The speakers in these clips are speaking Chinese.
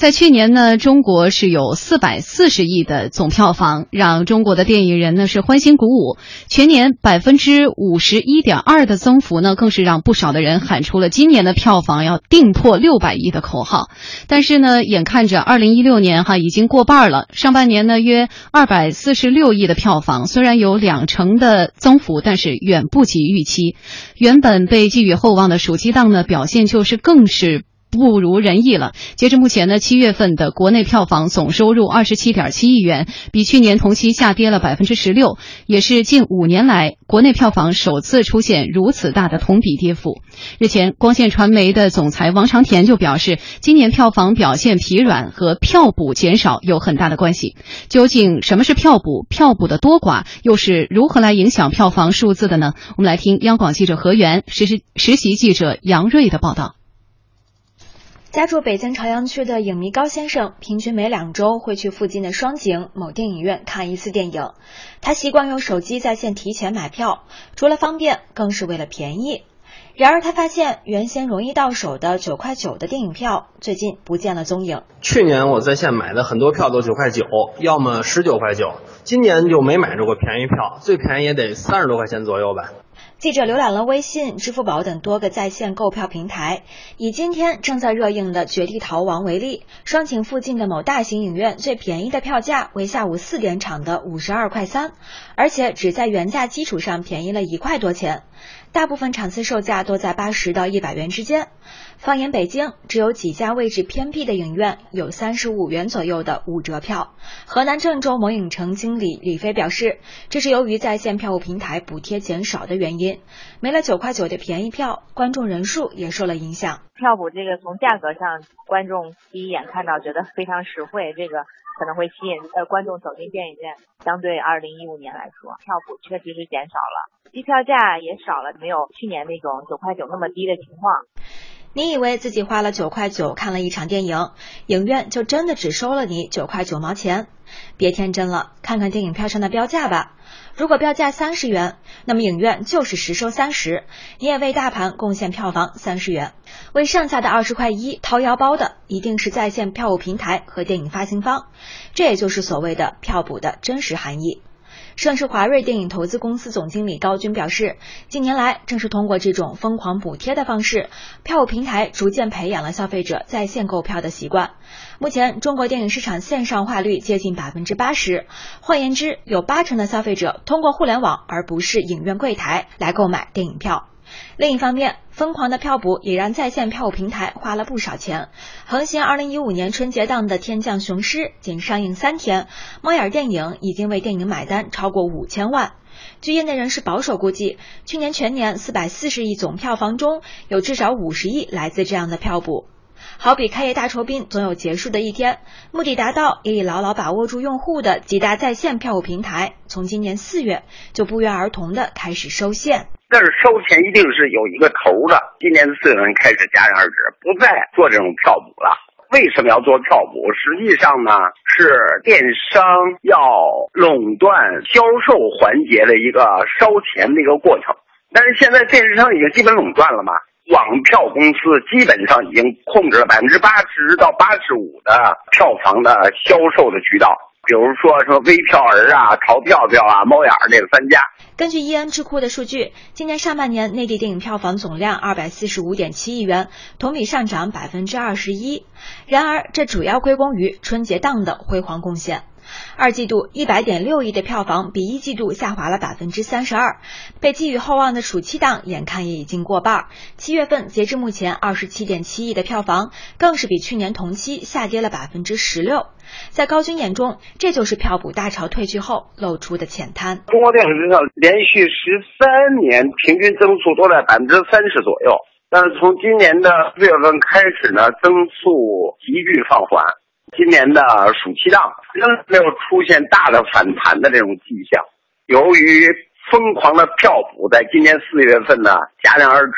在去年呢，中国是有四百四十亿的总票房，让中国的电影人呢是欢欣鼓舞。全年百分之五十一点二的增幅呢，更是让不少的人喊出了今年的票房要定破六百亿的口号。但是呢，眼看着二零一六年哈已经过半了，上半年呢约二百四十六亿的票房，虽然有两成的增幅，但是远不及预期。原本被寄予厚望的暑期档呢，表现就是更是。不如人意了。截至目前呢，七月份的国内票房总收入二十七点七亿元，比去年同期下跌了百分之十六，也是近五年来国内票房首次出现如此大的同比跌幅。日前，光线传媒的总裁王长田就表示，今年票房表现疲软和票补减少有很大的关系。究竟什么是票补？票补的多寡又是如何来影响票房数字的呢？我们来听央广记者何源、实习实习记者杨瑞的报道。家住北京朝阳区的影迷高先生，平均每两周会去附近的双井某电影院看一次电影。他习惯用手机在线提前买票，除了方便，更是为了便宜。然而，他发现原先容易到手的九块九的电影票，最近不见了踪影。去年我在线买的很多票都九块九，要么十九块九，今年就没买着过便宜票，最便宜也得三十多块钱左右吧。记者浏览了微信、支付宝等多个在线购票平台，以今天正在热映的《绝地逃亡》为例，双井附近的某大型影院最便宜的票价为下午四点场的五十二块三，而且只在原价基础上便宜了一块多钱。大部分场次售价都在八十到一百元之间。放眼北京，只有几家位置偏僻的影院有三十五元左右的五折票。河南郑州某影城经理李飞表示，这是由于在线票务平台补贴减少的原因，没了九块九的便宜票，观众人数也受了影响。票补这个从价格上，观众第一眼看到觉得非常实惠，这个可能会吸引呃观众走进电影院。相对二零一五年来说，票补确实是减少了。机票价也少了，没有去年那种九块九那么低的情况。你以为自己花了九块九看了一场电影，影院就真的只收了你九块九毛钱？别天真了，看看电影票上的标价吧。如果标价三十元，那么影院就是实收三十，你也为大盘贡献票房三十元。为剩下的二十块一掏腰包的，一定是在线票务平台和电影发行方。这也就是所谓的票补的真实含义。盛世华瑞电影投资公司总经理高军表示，近年来正是通过这种疯狂补贴的方式，票务平台逐渐培养了消费者在线购票的习惯。目前，中国电影市场线上化率接近百分之八十，换言之，有八成的消费者通过互联网而不是影院柜台来购买电影票。另一方面，疯狂的票补也让在线票务平台花了不少钱。横行二零一五年春节档的《天降雄狮》仅上映三天，猫眼电影已经为电影买单超过五千万。据业内人士保守估计，去年全年四百四十亿总票房中有至少五十亿来自这样的票补。好比开业大酬宾总有结束的一天，目的达到也已牢牢把握住用户的几大在线票务平台，从今年四月就不约而同的开始收线。但是收钱一定是有一个头的。今年四月份开始戛然而止，不再做这种票补了。为什么要做票补？实际上呢，是电商要垄断销售环节的一个烧钱的一个过程。但是现在电视商已经基本垄断了嘛，网票公司基本上已经控制了百分之八十到八十五的票房的销售的渠道。比如说什么微票儿啊、淘票票啊、猫眼儿这三家。根据易恩智库的数据，今年上半年内地电影票房总量二百四十五点七亿元，同比上涨百分之二十一。然而，这主要归功于春节档的辉煌贡献。二季度一百点六亿的票房，比一季度下滑了百分之三十二。被寄予厚望的暑期档，眼看也已经过半。七月份截至目前二十七点七亿的票房，更是比去年同期下跌了百分之十六。在高军眼中，这就是票补大潮退去后露出的浅滩。中国电影史上连续十三年平均增速都在百分之三十左右，但是从今年的四月份开始呢，增速急剧放缓。今年的暑期档仍没有出现大的反弹的这种迹象。由于疯狂的票补在今年四月份呢戛然而止，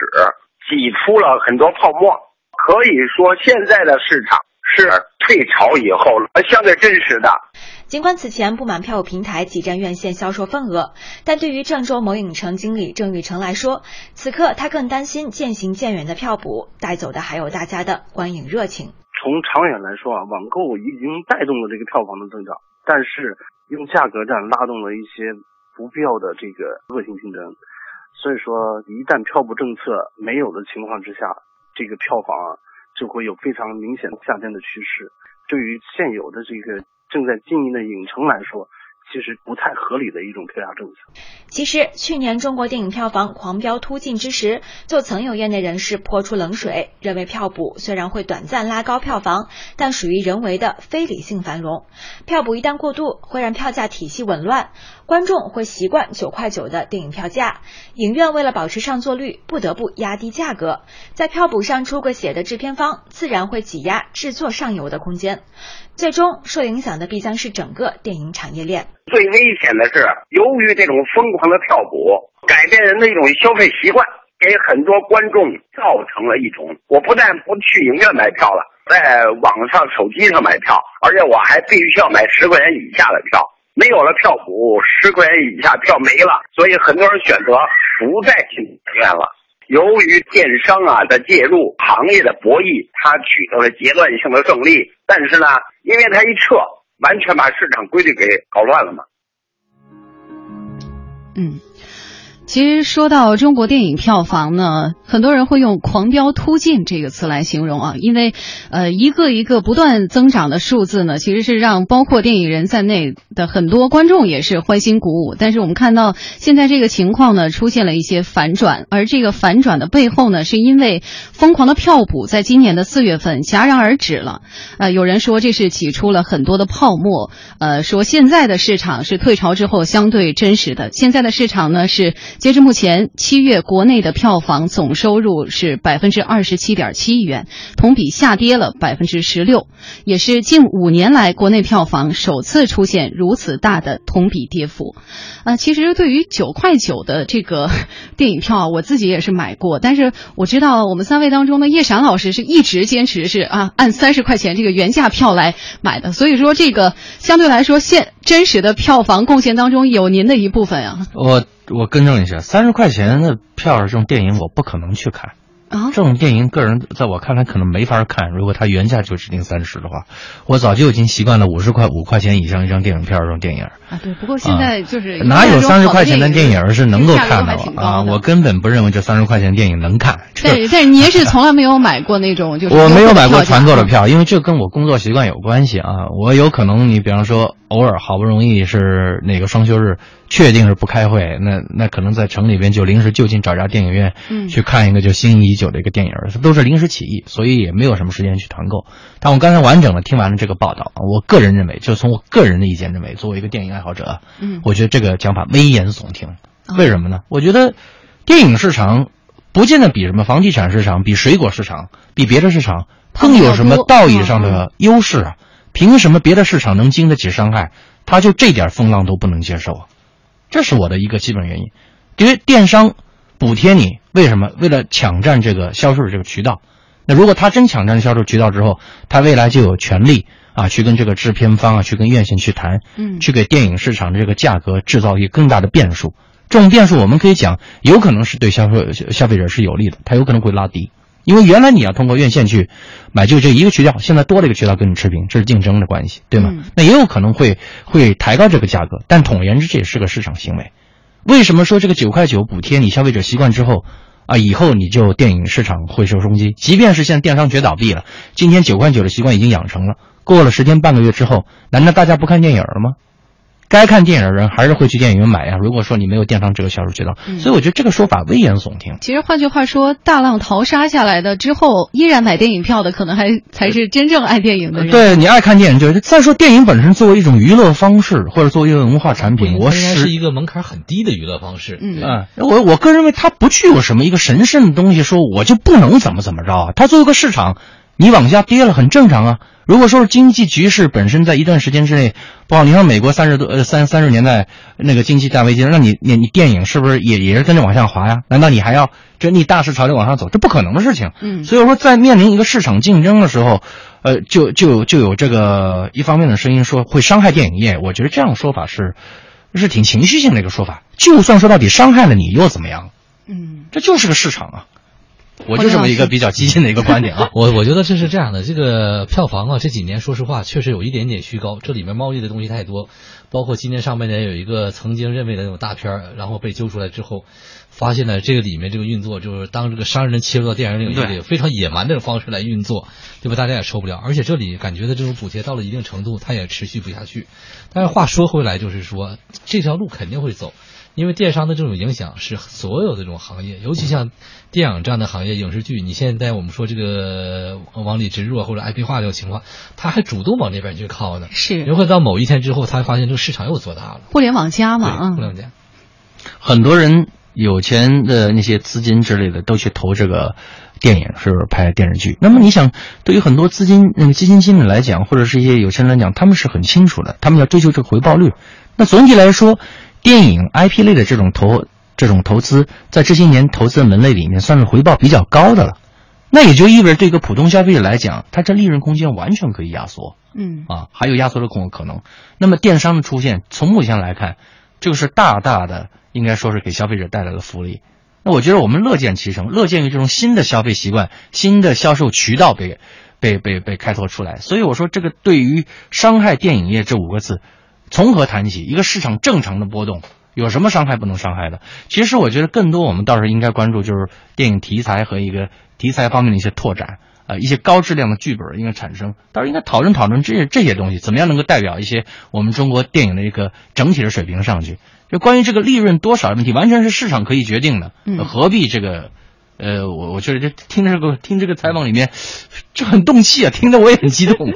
挤出了很多泡沫。可以说，现在的市场是退潮以后相对真实的。尽管此前不满票务平台挤占院线销售份额，但对于郑州某影城经理郑玉成来说，此刻他更担心渐行渐远的票补带走的还有大家的观影热情。从长远来说啊，网购已经带动了这个票房的增长，但是用价格战拉动了一些不必要的这个恶性竞争。所以说，一旦票补政策没有的情况之下，这个票房啊就会有非常明显下降的趋势。对于现有的这个正在经营的影城来说，其实不太合理的一种票价政策。其实，去年中国电影票房狂飙突进之时，就曾有业内人士泼出冷水，认为票补虽然会短暂拉高票房，但属于人为的非理性繁荣。票补一旦过度，会让票价体系紊乱，观众会习惯九块九的电影票价，影院为了保持上座率，不得不压低价格。在票补上出过血的制片方，自然会挤压制作上游的空间，最终受影响的必将是整个电影产业链。最危险的是，由于这种疯狂的票补，改变人的一种消费习惯，给很多观众造成了一种：我不但不去影院买票了，在网上、手机上买票，而且我还必须要买十块钱以下的票。没有了票补，十块钱以下票没了，所以很多人选择不再进影院了。由于电商啊的介入，行业的博弈，它取得了阶段性的胜利。但是呢，因为它一撤。完全把市场规律给搞乱了嘛？嗯。其实说到中国电影票房呢，很多人会用“狂飙突进”这个词来形容啊，因为，呃，一个一个不断增长的数字呢，其实是让包括电影人在内的很多观众也是欢欣鼓舞。但是我们看到现在这个情况呢，出现了一些反转，而这个反转的背后呢，是因为疯狂的票补在今年的四月份戛然而止了。呃，有人说这是挤出了很多的泡沫，呃，说现在的市场是退潮之后相对真实的，现在的市场呢是。截至目前，七月国内的票房总收入是百分之二十七点七亿元，同比下跌了百分之十六，也是近五年来国内票房首次出现如此大的同比跌幅。啊，其实对于九块九的这个 电影票，我自己也是买过，但是我知道我们三位当中呢，叶闪老师是一直坚持是啊按三十块钱这个原价票来买的，所以说这个相对来说现真实的票房贡献当中有您的一部分啊。我。我更正一下，三十块钱的票这种电影我不可能去看。啊，这种电影个人在我看来可能没法看。如果它原价就指定三十的话，我早就已经习惯了五十块五块钱以上一张电影票这种电影。啊，对。不过现在就是哪有三十块钱的电影是能够看的啊？我根本不认为这三十块钱电影能看。对，但是您是从来没有买过那种就是我没有买过团购的票，因为这跟我工作习惯有关系啊。我有可能你比方说。偶尔好不容易是哪个双休日，确定是不开会，那那可能在城里边就临时就近找家电影院，嗯，去看一个就心仪已久的一个电影，都是临时起意，所以也没有什么时间去团购。但我刚才完整的听完了这个报道，我个人认为，就从我个人的意见认为，作为一个电影爱好者，嗯，我觉得这个讲法危言耸听。为什么呢？我觉得电影市场不见得比什么房地产市场、比水果市场、比别的市场更有什么道义上的优势啊。凭什么别的市场能经得起伤害，他就这点风浪都不能接受啊？这是我的一个基本原因。因为电商补贴你，为什么？为了抢占这个销售的这个渠道。那如果他真抢占了销售渠道之后，他未来就有权利啊，去跟这个制片方啊，去跟院线去谈，嗯，去给电影市场的这个价格制造一个更大的变数。这种变数我们可以讲，有可能是对消费消费者是有利的，它有可能会拉低。因为原来你要通过院线去买，就这一个渠道，现在多了一个渠道跟你持平，这是竞争的关系，对吗？那也有可能会会抬高这个价格，但统而言之，这也是个市场行为。为什么说这个九块九补贴你消费者习惯之后啊，以后你就电影市场会受冲击？即便是现在电商绝倒闭了，今天九块九的习惯已经养成了，过了十天半个月之后，难道大家不看电影了吗？该看电影的人还是会去电影院买呀。如果说你没有电商这个销售渠道，所以我觉得这个说法危言耸听。其实换句话说，大浪淘沙下来的之后，依然买电影票的，可能还才是真正爱电影的人。对你爱看电影，就是再说电影本身作为一种娱乐方式，或者作为一个文化产品，我是一个门槛很低的娱乐方式。嗯啊，我我个人认为它不具有什么一个神圣的东西，说我就不能怎么怎么着啊。它作为一个市场，你往下跌了很正常啊。如果说是经济局势本身在一段时间之内不好，你像美国三十多呃三三十年代那个经济大危机，那你你你电影是不是也也是跟着往下滑呀？难道你还要这逆大势潮流往上走？这不可能的事情。嗯，所以说在面临一个市场竞争的时候，呃，就就就有这个一方面的声音说会伤害电影业。我觉得这样说法是是挺情绪性的一个说法。就算说到底伤害了你又怎么样？嗯，这就是个市场啊。我就这么一个比较激进的一个观点啊。我我觉得这是这样的，这个票房啊，这几年说实话确实有一点点虚高，这里面猫腻的东西太多，包括今年上半年有一个曾经认为的那种大片儿，然后被揪出来之后，发现呢这个里面这个运作就是当这个商人切入到电影领域里，非常野蛮的方式来运作，对吧？大家也受不了，而且这里感觉的这种补贴到了一定程度，它也持续不下去。但是话说回来，就是说这条路肯定会走。因为电商的这种影响是所有的这种行业，尤其像电影这样的行业，影视剧，你现在我们说这个往里植入或者 IP 化这种情况，他还主动往那边去靠呢。是，有可能到某一天之后，他发现这个市场又做大了。互联网加嘛，嗯，互联网加，很多人有钱的那些资金之类的都去投这个电影，是不是拍电视剧？那么你想，对于很多资金那个基金经理来讲，或者是一些有钱人来讲，他们是很清楚的，他们要追求这个回报率。那总体来说。电影 IP 类的这种投这种投资，在这些年投资的门类里面，算是回报比较高的了。那也就意味着，对一个普通消费者来讲，它这利润空间完全可以压缩。嗯，啊，还有压缩的可可能。那么电商的出现，从目前来看，这个是大大的，应该说是给消费者带来了福利。那我觉得我们乐见其成，乐见于这种新的消费习惯、新的销售渠道被被被被开拓出来。所以我说，这个对于伤害电影业这五个字。从何谈起？一个市场正常的波动，有什么伤害不能伤害的？其实我觉得更多我们倒是应该关注，就是电影题材和一个题材方面的一些拓展，呃，一些高质量的剧本应该产生，倒是应该讨论讨论这些这些东西，怎么样能够代表一些我们中国电影的一个整体的水平上去？就关于这个利润多少的问题，完全是市场可以决定的，何必这个？呃，我我觉得这听这个听这个采访里面，这很动气啊，听得我也很激动。